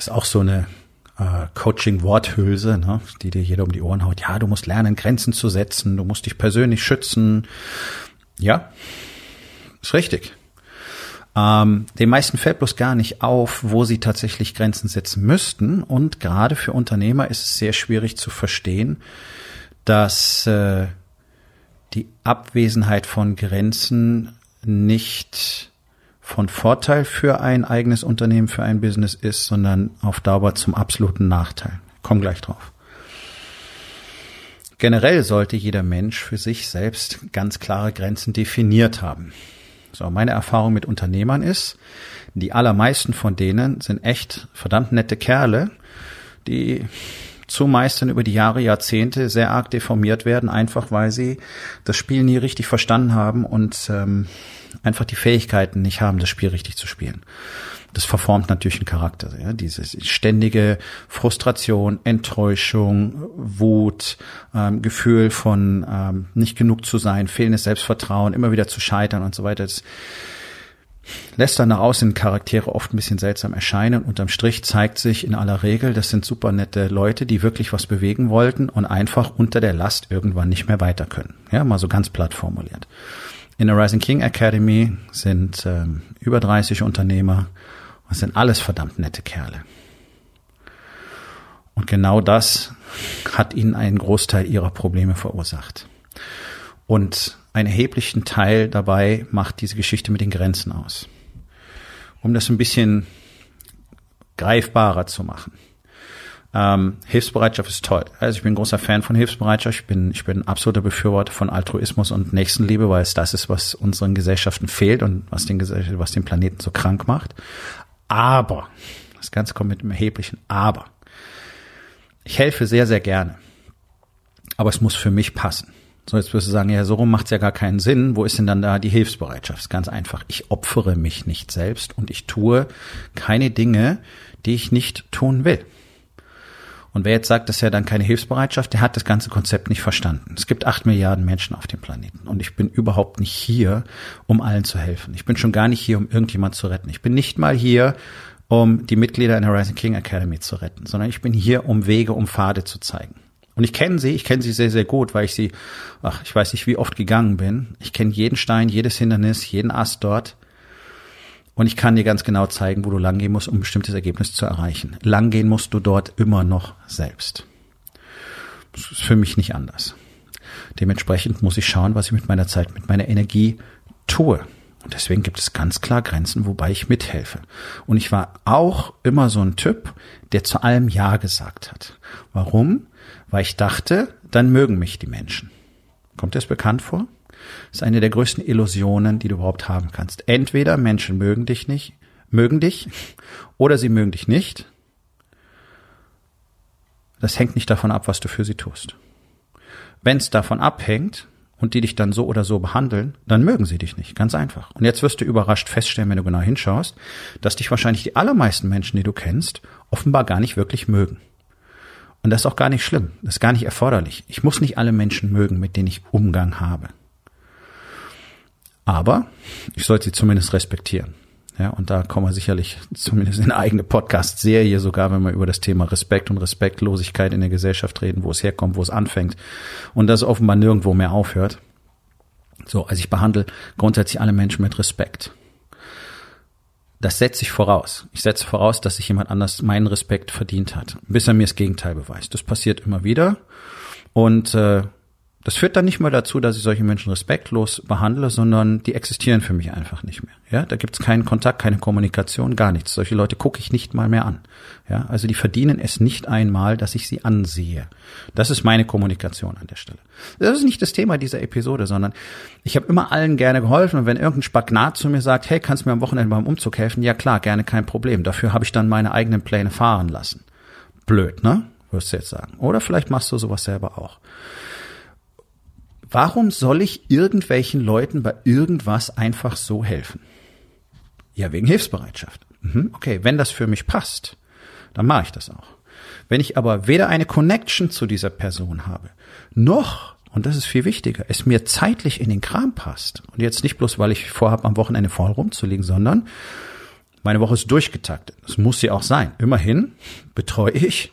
Ist auch so eine äh, Coaching-Worthülse, ne, die dir jeder um die Ohren haut. Ja, du musst lernen, Grenzen zu setzen, du musst dich persönlich schützen. Ja, ist richtig. Ähm, den meisten fällt bloß gar nicht auf, wo sie tatsächlich Grenzen setzen müssten. Und gerade für Unternehmer ist es sehr schwierig zu verstehen, dass äh, die Abwesenheit von Grenzen nicht von Vorteil für ein eigenes Unternehmen, für ein Business ist, sondern auf Dauer zum absoluten Nachteil. Komm gleich drauf. Generell sollte jeder Mensch für sich selbst ganz klare Grenzen definiert haben. So, meine Erfahrung mit Unternehmern ist, die allermeisten von denen sind echt verdammt nette Kerle, die zumeist dann über die Jahre, Jahrzehnte sehr arg deformiert werden, einfach weil sie das Spiel nie richtig verstanden haben und ähm, einfach die Fähigkeiten nicht haben, das Spiel richtig zu spielen. Das verformt natürlich einen Charakter. Ja? Diese ständige Frustration, Enttäuschung, Wut, ähm, Gefühl von ähm, nicht genug zu sein, fehlendes Selbstvertrauen, immer wieder zu scheitern und so weiter. Das lässt dann nach außen Charaktere oft ein bisschen seltsam erscheinen. Unterm Strich zeigt sich in aller Regel, das sind super nette Leute, die wirklich was bewegen wollten und einfach unter der Last irgendwann nicht mehr weiter können. Ja, mal so ganz platt formuliert. In der Rising King Academy sind ähm, über 30 Unternehmer und sind alles verdammt nette Kerle. Und genau das hat ihnen einen Großteil ihrer Probleme verursacht. Und einen erheblichen Teil dabei macht diese Geschichte mit den Grenzen aus. Um das ein bisschen greifbarer zu machen. Ähm, Hilfsbereitschaft ist toll. Also ich bin großer Fan von Hilfsbereitschaft. Ich bin, ich bin ein absoluter Befürworter von Altruismus und Nächstenliebe, weil es das ist, was unseren Gesellschaften fehlt und was den, was den Planeten so krank macht. Aber, das Ganze kommt mit einem erheblichen Aber. Ich helfe sehr, sehr gerne. Aber es muss für mich passen. So, jetzt wirst du sagen, ja, so rum macht's ja gar keinen Sinn. Wo ist denn dann da die Hilfsbereitschaft? Ganz einfach. Ich opfere mich nicht selbst und ich tue keine Dinge, die ich nicht tun will. Und wer jetzt sagt, das ist ja dann keine Hilfsbereitschaft, der hat das ganze Konzept nicht verstanden. Es gibt acht Milliarden Menschen auf dem Planeten und ich bin überhaupt nicht hier, um allen zu helfen. Ich bin schon gar nicht hier, um irgendjemand zu retten. Ich bin nicht mal hier, um die Mitglieder in der Rising King Academy zu retten, sondern ich bin hier, um Wege, um Pfade zu zeigen. Und ich kenne sie, ich kenne sie sehr, sehr gut, weil ich sie, ach, ich weiß nicht, wie oft gegangen bin. Ich kenne jeden Stein, jedes Hindernis, jeden Ast dort. Und ich kann dir ganz genau zeigen, wo du langgehen musst, um ein bestimmtes Ergebnis zu erreichen. Langgehen musst du dort immer noch selbst. Das ist für mich nicht anders. Dementsprechend muss ich schauen, was ich mit meiner Zeit, mit meiner Energie tue. Und deswegen gibt es ganz klar Grenzen, wobei ich mithelfe. Und ich war auch immer so ein Typ, der zu allem Ja gesagt hat. Warum? Weil ich dachte, dann mögen mich die Menschen. Kommt das bekannt vor? Das ist eine der größten Illusionen, die du überhaupt haben kannst. Entweder Menschen mögen dich nicht, mögen dich, oder sie mögen dich nicht. Das hängt nicht davon ab, was du für sie tust. Wenn es davon abhängt und die dich dann so oder so behandeln, dann mögen sie dich nicht. Ganz einfach. Und jetzt wirst du überrascht feststellen, wenn du genau hinschaust, dass dich wahrscheinlich die allermeisten Menschen, die du kennst, offenbar gar nicht wirklich mögen. Und das ist auch gar nicht schlimm. Das ist gar nicht erforderlich. Ich muss nicht alle Menschen mögen, mit denen ich Umgang habe. Aber ich sollte sie zumindest respektieren. Ja, und da kommen wir sicherlich zumindest in eine eigene Podcast-Serie, sogar wenn wir über das Thema Respekt und Respektlosigkeit in der Gesellschaft reden, wo es herkommt, wo es anfängt und das offenbar nirgendwo mehr aufhört. So, also ich behandle grundsätzlich alle Menschen mit Respekt. Das setze ich voraus. Ich setze voraus, dass sich jemand anders meinen Respekt verdient hat, bis er mir das Gegenteil beweist. Das passiert immer wieder und äh, Das führt dann nicht mal dazu, dass ich solche Menschen respektlos behandle, sondern die existieren für mich einfach nicht mehr. Ja, da gibt's keinen Kontakt, keine Kommunikation, gar nichts. Solche Leute gucke ich nicht mal mehr an. Ja, also die verdienen es nicht einmal, dass ich sie ansehe. Das ist meine Kommunikation an der Stelle. Das ist nicht das Thema dieser Episode, sondern ich habe immer allen gerne geholfen und wenn irgendein Spagnat zu mir sagt, hey, kannst du mir am Wochenende beim Umzug helfen? Ja klar, gerne, kein Problem. Dafür habe ich dann meine eigenen Pläne fahren lassen. Blöd, ne? Wirst du jetzt sagen. Oder vielleicht machst du sowas selber auch. Warum soll ich irgendwelchen Leuten bei irgendwas einfach so helfen? Ja, wegen Hilfsbereitschaft. Mhm, okay, wenn das für mich passt, dann mache ich das auch. Wenn ich aber weder eine Connection zu dieser Person habe, noch, und das ist viel wichtiger, es mir zeitlich in den Kram passt, und jetzt nicht bloß, weil ich vorhabe, am Wochenende voll rumzulegen, sondern meine Woche ist durchgetaktet. Das muss sie auch sein. Immerhin betreue ich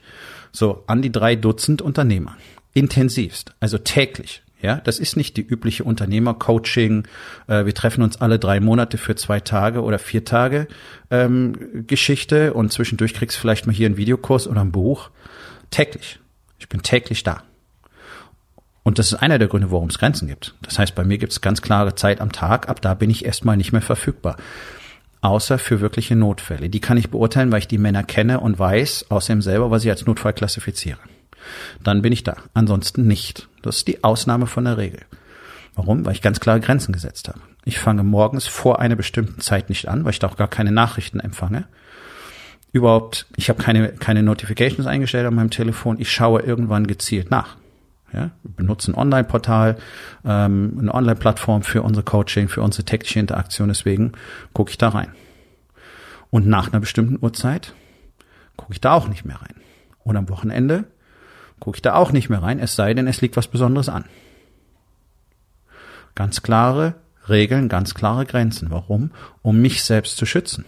so an die drei Dutzend Unternehmer. Intensivst, also täglich. Ja, das ist nicht die übliche Unternehmercoaching. Äh, wir treffen uns alle drei Monate für zwei Tage oder vier Tage ähm, Geschichte und zwischendurch kriegst du vielleicht mal hier einen Videokurs oder ein Buch. Täglich. Ich bin täglich da. Und das ist einer der Gründe, warum es Grenzen gibt. Das heißt, bei mir gibt es ganz klare Zeit am Tag. Ab da bin ich erstmal nicht mehr verfügbar. Außer für wirkliche Notfälle. Die kann ich beurteilen, weil ich die Männer kenne und weiß außerdem selber, was ich als Notfall klassifiziere dann bin ich da. Ansonsten nicht. Das ist die Ausnahme von der Regel. Warum? Weil ich ganz klare Grenzen gesetzt habe. Ich fange morgens vor einer bestimmten Zeit nicht an, weil ich da auch gar keine Nachrichten empfange. Überhaupt, ich habe keine, keine Notifications eingestellt an meinem Telefon. Ich schaue irgendwann gezielt nach. Ja, wir benutzen ein Online-Portal, ähm, eine Online-Plattform für unsere Coaching, für unsere tägliche Interaktion. Deswegen gucke ich da rein. Und nach einer bestimmten Uhrzeit gucke ich da auch nicht mehr rein. Und am Wochenende gucke ich da auch nicht mehr rein, es sei denn, es liegt was Besonderes an. Ganz klare Regeln, ganz klare Grenzen. Warum? Um mich selbst zu schützen,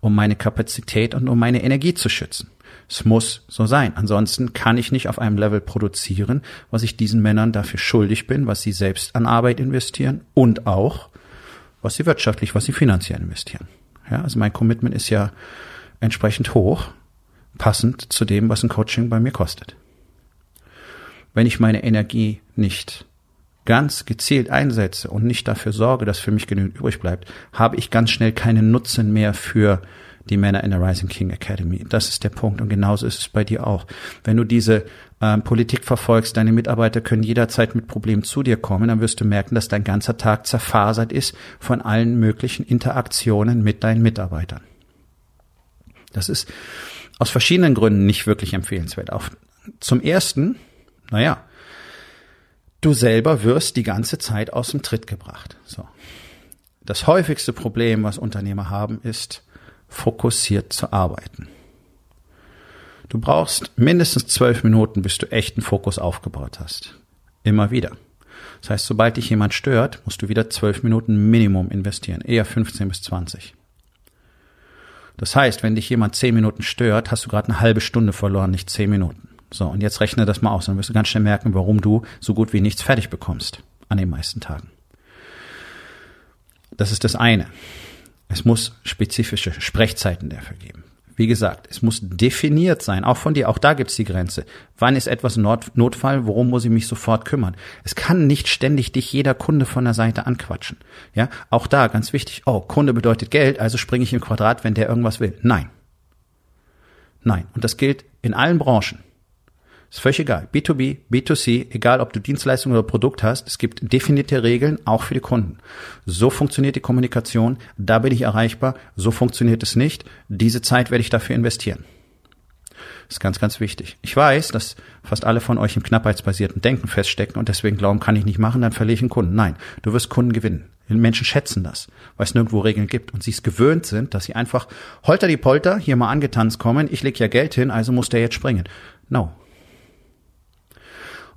um meine Kapazität und um meine Energie zu schützen. Es muss so sein. Ansonsten kann ich nicht auf einem Level produzieren, was ich diesen Männern dafür schuldig bin, was sie selbst an Arbeit investieren und auch, was sie wirtschaftlich, was sie finanziell investieren. Ja, also mein Commitment ist ja entsprechend hoch, passend zu dem, was ein Coaching bei mir kostet wenn ich meine Energie nicht ganz gezielt einsetze und nicht dafür sorge, dass für mich genügend übrig bleibt, habe ich ganz schnell keinen Nutzen mehr für die Männer in der Rising King Academy. Das ist der Punkt und genauso ist es bei dir auch. Wenn du diese ähm, Politik verfolgst, deine Mitarbeiter können jederzeit mit Problemen zu dir kommen, dann wirst du merken, dass dein ganzer Tag zerfasert ist von allen möglichen Interaktionen mit deinen Mitarbeitern. Das ist aus verschiedenen Gründen nicht wirklich empfehlenswert. Auch zum ersten, naja, du selber wirst die ganze Zeit aus dem Tritt gebracht. So. Das häufigste Problem, was Unternehmer haben, ist, fokussiert zu arbeiten. Du brauchst mindestens zwölf Minuten, bis du echten Fokus aufgebaut hast. Immer wieder. Das heißt, sobald dich jemand stört, musst du wieder zwölf Minuten Minimum investieren, eher 15 bis 20. Das heißt, wenn dich jemand zehn Minuten stört, hast du gerade eine halbe Stunde verloren, nicht zehn Minuten. So, und jetzt rechne das mal aus. Dann wirst du ganz schnell merken, warum du so gut wie nichts fertig bekommst an den meisten Tagen. Das ist das eine. Es muss spezifische Sprechzeiten dafür geben. Wie gesagt, es muss definiert sein, auch von dir, auch da gibt's die Grenze. Wann ist etwas Not Notfall, worum muss ich mich sofort kümmern? Es kann nicht ständig dich jeder Kunde von der Seite anquatschen. Ja, auch da ganz wichtig, oh, Kunde bedeutet Geld, also springe ich im Quadrat, wenn der irgendwas will. Nein. Nein. Und das gilt in allen Branchen. Ist völlig egal. B2B, B2C, egal ob du Dienstleistung oder Produkt hast, es gibt definierte Regeln, auch für die Kunden. So funktioniert die Kommunikation, da bin ich erreichbar, so funktioniert es nicht. Diese Zeit werde ich dafür investieren. Das ist ganz, ganz wichtig. Ich weiß, dass fast alle von euch im knappheitsbasierten Denken feststecken und deswegen glauben, kann ich nicht machen, dann verliere ich einen Kunden. Nein, du wirst Kunden gewinnen. Menschen schätzen das, weil es nirgendwo Regeln gibt und sie es gewöhnt sind, dass sie einfach holter die Polter hier mal angetanzt kommen, ich leg ja Geld hin, also muss der jetzt springen. No,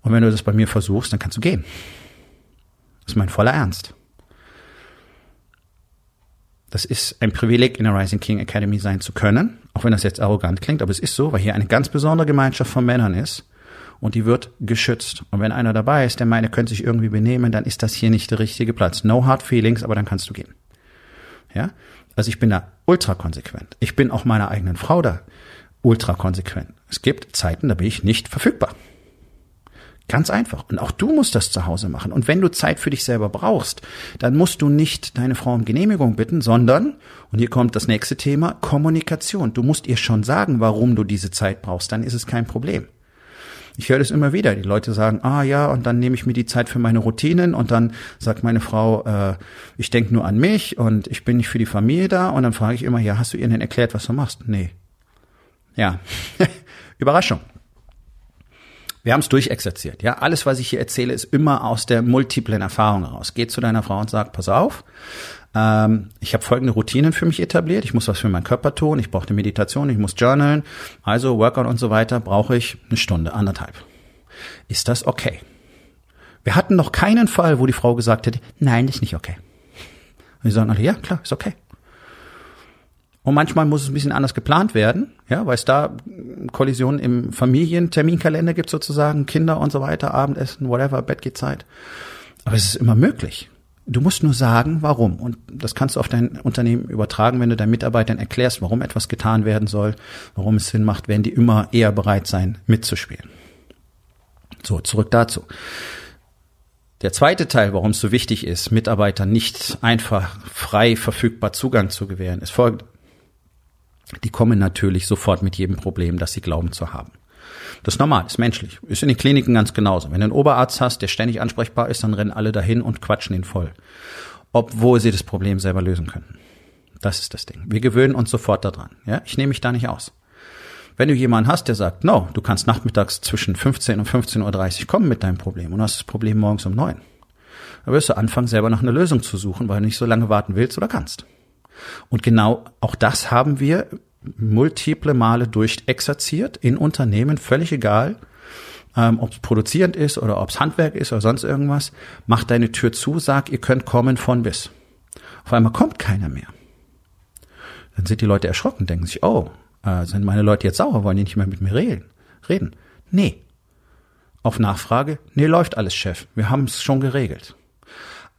und wenn du das bei mir versuchst, dann kannst du gehen. Das ist mein voller Ernst. Das ist ein Privileg, in der Rising King Academy sein zu können, auch wenn das jetzt arrogant klingt, aber es ist so, weil hier eine ganz besondere Gemeinschaft von Männern ist und die wird geschützt. Und wenn einer dabei ist, der meint, er könnte sich irgendwie benehmen, dann ist das hier nicht der richtige Platz. No hard feelings, aber dann kannst du gehen. Ja? Also ich bin da ultra konsequent. Ich bin auch meiner eigenen Frau da ultra konsequent. Es gibt Zeiten, da bin ich nicht verfügbar. Ganz einfach. Und auch du musst das zu Hause machen. Und wenn du Zeit für dich selber brauchst, dann musst du nicht deine Frau um Genehmigung bitten, sondern, und hier kommt das nächste Thema, Kommunikation. Du musst ihr schon sagen, warum du diese Zeit brauchst. Dann ist es kein Problem. Ich höre das immer wieder. Die Leute sagen, ah ja, und dann nehme ich mir die Zeit für meine Routinen und dann sagt meine Frau, äh, ich denke nur an mich und ich bin nicht für die Familie da. Und dann frage ich immer, ja, hast du ihr denn erklärt, was du machst? Nee. Ja, Überraschung. Wir haben es durchexerziert. Ja, alles, was ich hier erzähle, ist immer aus der multiplen Erfahrung heraus. Geh zu deiner Frau und sag, pass auf, ähm, ich habe folgende Routinen für mich etabliert. Ich muss was für meinen Körper tun. Ich brauche eine Meditation. Ich muss journalen. Also Workout und so weiter brauche ich eine Stunde, anderthalb. Ist das okay? Wir hatten noch keinen Fall, wo die Frau gesagt hätte, nein, ist nicht okay. Und die sagen ja, klar, ist okay. Und manchmal muss es ein bisschen anders geplant werden, ja, weil es da Kollisionen im Familienterminkalender gibt sozusagen, Kinder und so weiter, Abendessen, whatever, Bett geht Zeit. Aber es ist immer möglich. Du musst nur sagen, warum. Und das kannst du auf dein Unternehmen übertragen, wenn du deinen Mitarbeitern erklärst, warum etwas getan werden soll, warum es Sinn macht, werden die immer eher bereit sein, mitzuspielen. So, zurück dazu. Der zweite Teil, warum es so wichtig ist, Mitarbeitern nicht einfach frei verfügbar Zugang zu gewähren, ist folgende die kommen natürlich sofort mit jedem Problem, das sie glauben zu haben. Das ist normal, ist menschlich. Ist in den Kliniken ganz genauso. Wenn du einen Oberarzt hast, der ständig ansprechbar ist, dann rennen alle dahin und quatschen ihn voll. Obwohl sie das Problem selber lösen könnten. Das ist das Ding. Wir gewöhnen uns sofort daran. Ja, ich nehme mich da nicht aus. Wenn du jemanden hast, der sagt, no, du kannst nachmittags zwischen 15 und 15.30 Uhr kommen mit deinem Problem und hast das Problem morgens um neun, dann wirst du anfangen, selber nach einer Lösung zu suchen, weil du nicht so lange warten willst oder kannst. Und genau auch das haben wir multiple Male durchexerziert in Unternehmen, völlig egal, ähm, ob es produzierend ist oder ob es Handwerk ist oder sonst irgendwas. Mach deine Tür zu, sag, ihr könnt kommen von bis. Auf einmal kommt keiner mehr. Dann sind die Leute erschrocken, denken sich, oh, äh, sind meine Leute jetzt sauer, wollen die nicht mehr mit mir reden? Reden? Nee. Auf Nachfrage, nee, läuft alles, Chef. Wir haben es schon geregelt.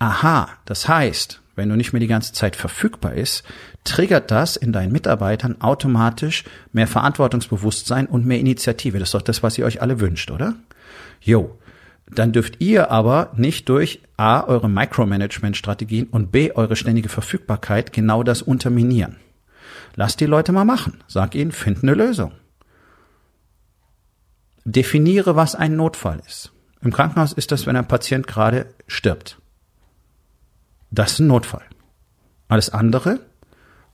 Aha, das heißt, wenn du nicht mehr die ganze Zeit verfügbar ist, triggert das in deinen Mitarbeitern automatisch mehr Verantwortungsbewusstsein und mehr Initiative. Das ist doch das, was ihr euch alle wünscht, oder? Jo. Dann dürft ihr aber nicht durch A, eure Micromanagement-Strategien und B, eure ständige Verfügbarkeit genau das unterminieren. Lasst die Leute mal machen. Sag ihnen, find eine Lösung. Definiere, was ein Notfall ist. Im Krankenhaus ist das, wenn ein Patient gerade stirbt. Das ist ein Notfall. Alles andere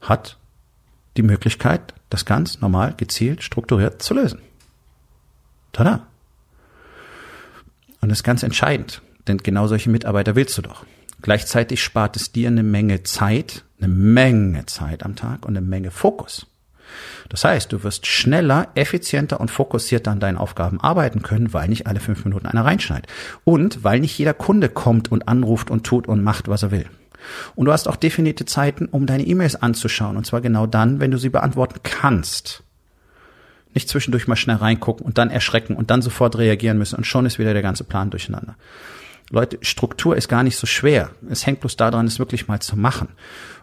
hat die Möglichkeit, das ganz normal, gezielt, strukturiert zu lösen. Tada! Und das ist ganz entscheidend, denn genau solche Mitarbeiter willst du doch. Gleichzeitig spart es dir eine Menge Zeit, eine Menge Zeit am Tag und eine Menge Fokus. Das heißt, du wirst schneller, effizienter und fokussierter an deinen Aufgaben arbeiten können, weil nicht alle fünf Minuten einer reinschneit. Und weil nicht jeder Kunde kommt und anruft und tut und macht, was er will. Und du hast auch definierte Zeiten, um deine E-Mails anzuschauen. Und zwar genau dann, wenn du sie beantworten kannst. Nicht zwischendurch mal schnell reingucken und dann erschrecken und dann sofort reagieren müssen und schon ist wieder der ganze Plan durcheinander. Leute, Struktur ist gar nicht so schwer. Es hängt bloß daran, es wirklich mal zu machen.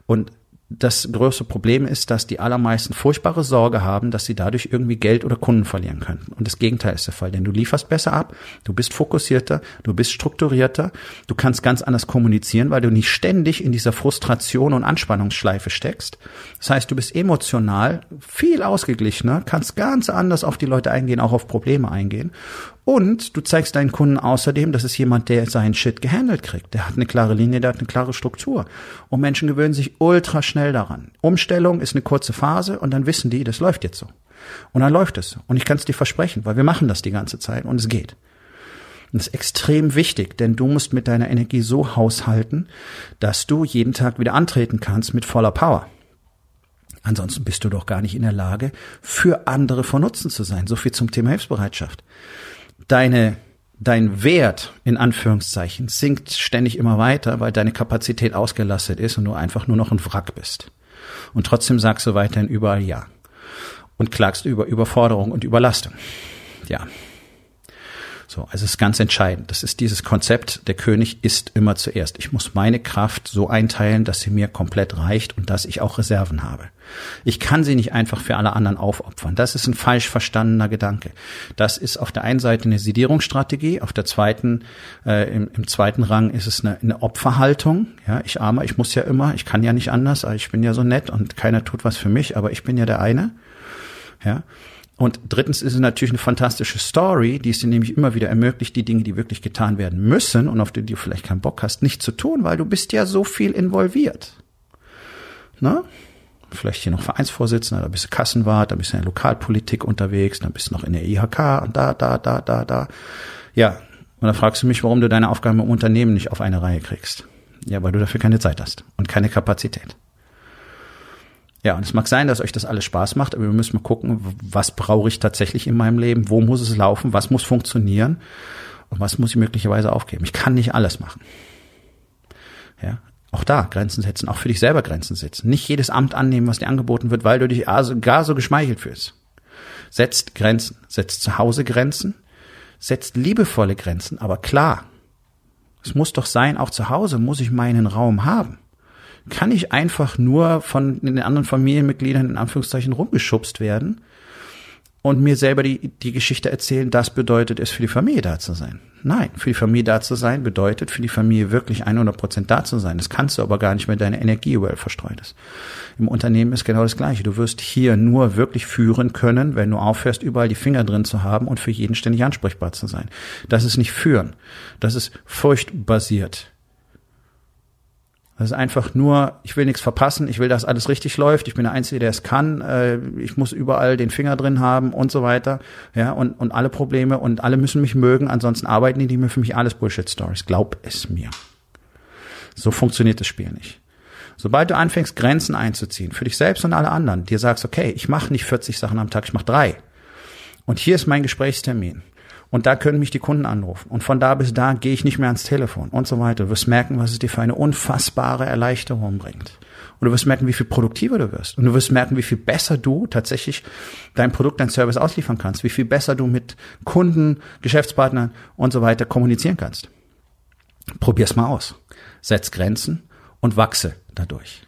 Und das größte Problem ist, dass die allermeisten furchtbare Sorge haben, dass sie dadurch irgendwie Geld oder Kunden verlieren könnten. Und das Gegenteil ist der Fall, denn du lieferst besser ab, du bist fokussierter, du bist strukturierter, du kannst ganz anders kommunizieren, weil du nicht ständig in dieser Frustration und Anspannungsschleife steckst. Das heißt, du bist emotional viel ausgeglichener, kannst ganz anders auf die Leute eingehen, auch auf Probleme eingehen und du zeigst deinen Kunden außerdem, das ist jemand, der seinen Shit gehandelt kriegt. Der hat eine klare Linie, der hat eine klare Struktur. Und Menschen gewöhnen sich ultra schnell daran. Umstellung ist eine kurze Phase und dann wissen die, das läuft jetzt so. Und dann läuft es. Und ich kann es dir versprechen, weil wir machen das die ganze Zeit und es geht. Und das ist extrem wichtig, denn du musst mit deiner Energie so haushalten, dass du jeden Tag wieder antreten kannst mit voller Power. Ansonsten bist du doch gar nicht in der Lage, für andere von Nutzen zu sein. So viel zum Thema Hilfsbereitschaft deine, dein Wert in Anführungszeichen sinkt ständig immer weiter, weil deine Kapazität ausgelastet ist und du einfach nur noch ein Wrack bist. Und trotzdem sagst du weiterhin überall ja. Und klagst über Überforderung und Überlastung. Ja. So, also es ist ganz entscheidend. Das ist dieses Konzept, der König ist immer zuerst. Ich muss meine Kraft so einteilen, dass sie mir komplett reicht und dass ich auch Reserven habe. Ich kann sie nicht einfach für alle anderen aufopfern. Das ist ein falsch verstandener Gedanke. Das ist auf der einen Seite eine Sedierungsstrategie, auf der zweiten, äh, im, im, zweiten Rang ist es eine, eine Opferhaltung. Ja, ich armer, ich muss ja immer, ich kann ja nicht anders, ich bin ja so nett und keiner tut was für mich, aber ich bin ja der eine. Ja, und drittens ist es natürlich eine fantastische Story, die es dir nämlich immer wieder ermöglicht, die Dinge, die wirklich getan werden müssen und auf die du vielleicht keinen Bock hast, nicht zu tun, weil du bist ja so viel involviert. Na? Vielleicht hier noch Vereinsvorsitzender, da bist du Kassenwart, da bist du in der Lokalpolitik unterwegs, dann bist du noch in der IHK und da, da, da, da, da. Ja, und dann fragst du mich, warum du deine Aufgaben im Unternehmen nicht auf eine Reihe kriegst. Ja, weil du dafür keine Zeit hast und keine Kapazität. Ja, und es mag sein, dass euch das alles Spaß macht, aber wir müssen mal gucken, was brauche ich tatsächlich in meinem Leben, wo muss es laufen, was muss funktionieren und was muss ich möglicherweise aufgeben. Ich kann nicht alles machen. Ja, auch da Grenzen setzen, auch für dich selber Grenzen setzen. Nicht jedes Amt annehmen, was dir angeboten wird, weil du dich gar so geschmeichelt fühlst. Setzt Grenzen, setzt zu Hause Grenzen, setzt liebevolle Grenzen, aber klar. Es muss doch sein, auch zu Hause muss ich meinen Raum haben kann ich einfach nur von den anderen Familienmitgliedern in Anführungszeichen rumgeschubst werden und mir selber die, die Geschichte erzählen, das bedeutet es, für die Familie da zu sein. Nein, für die Familie da zu sein bedeutet, für die Familie wirklich 100 Prozent da zu sein. Das kannst du aber gar nicht, wenn deine Energie überall verstreut ist. Im Unternehmen ist genau das Gleiche. Du wirst hier nur wirklich führen können, wenn du aufhörst, überall die Finger drin zu haben und für jeden ständig ansprechbar zu sein. Das ist nicht führen. Das ist furchtbasiert. Das ist einfach nur, ich will nichts verpassen, ich will, dass alles richtig läuft, ich bin der Einzige, der es kann, äh, ich muss überall den Finger drin haben und so weiter. Ja, und, und alle Probleme und alle müssen mich mögen, ansonsten arbeiten die mir für mich alles Bullshit-Stories. Glaub es mir. So funktioniert das Spiel nicht. Sobald du anfängst, Grenzen einzuziehen, für dich selbst und alle anderen, dir sagst, okay, ich mache nicht 40 Sachen am Tag, ich mache drei. Und hier ist mein Gesprächstermin. Und da können mich die Kunden anrufen. Und von da bis da gehe ich nicht mehr ans Telefon und so weiter. Du wirst merken, was es dir für eine unfassbare Erleichterung bringt. Und du wirst merken, wie viel produktiver du wirst. Und du wirst merken, wie viel besser du tatsächlich dein Produkt, dein Service ausliefern kannst. Wie viel besser du mit Kunden, Geschäftspartnern und so weiter kommunizieren kannst. Probier's mal aus. Setz Grenzen und wachse dadurch.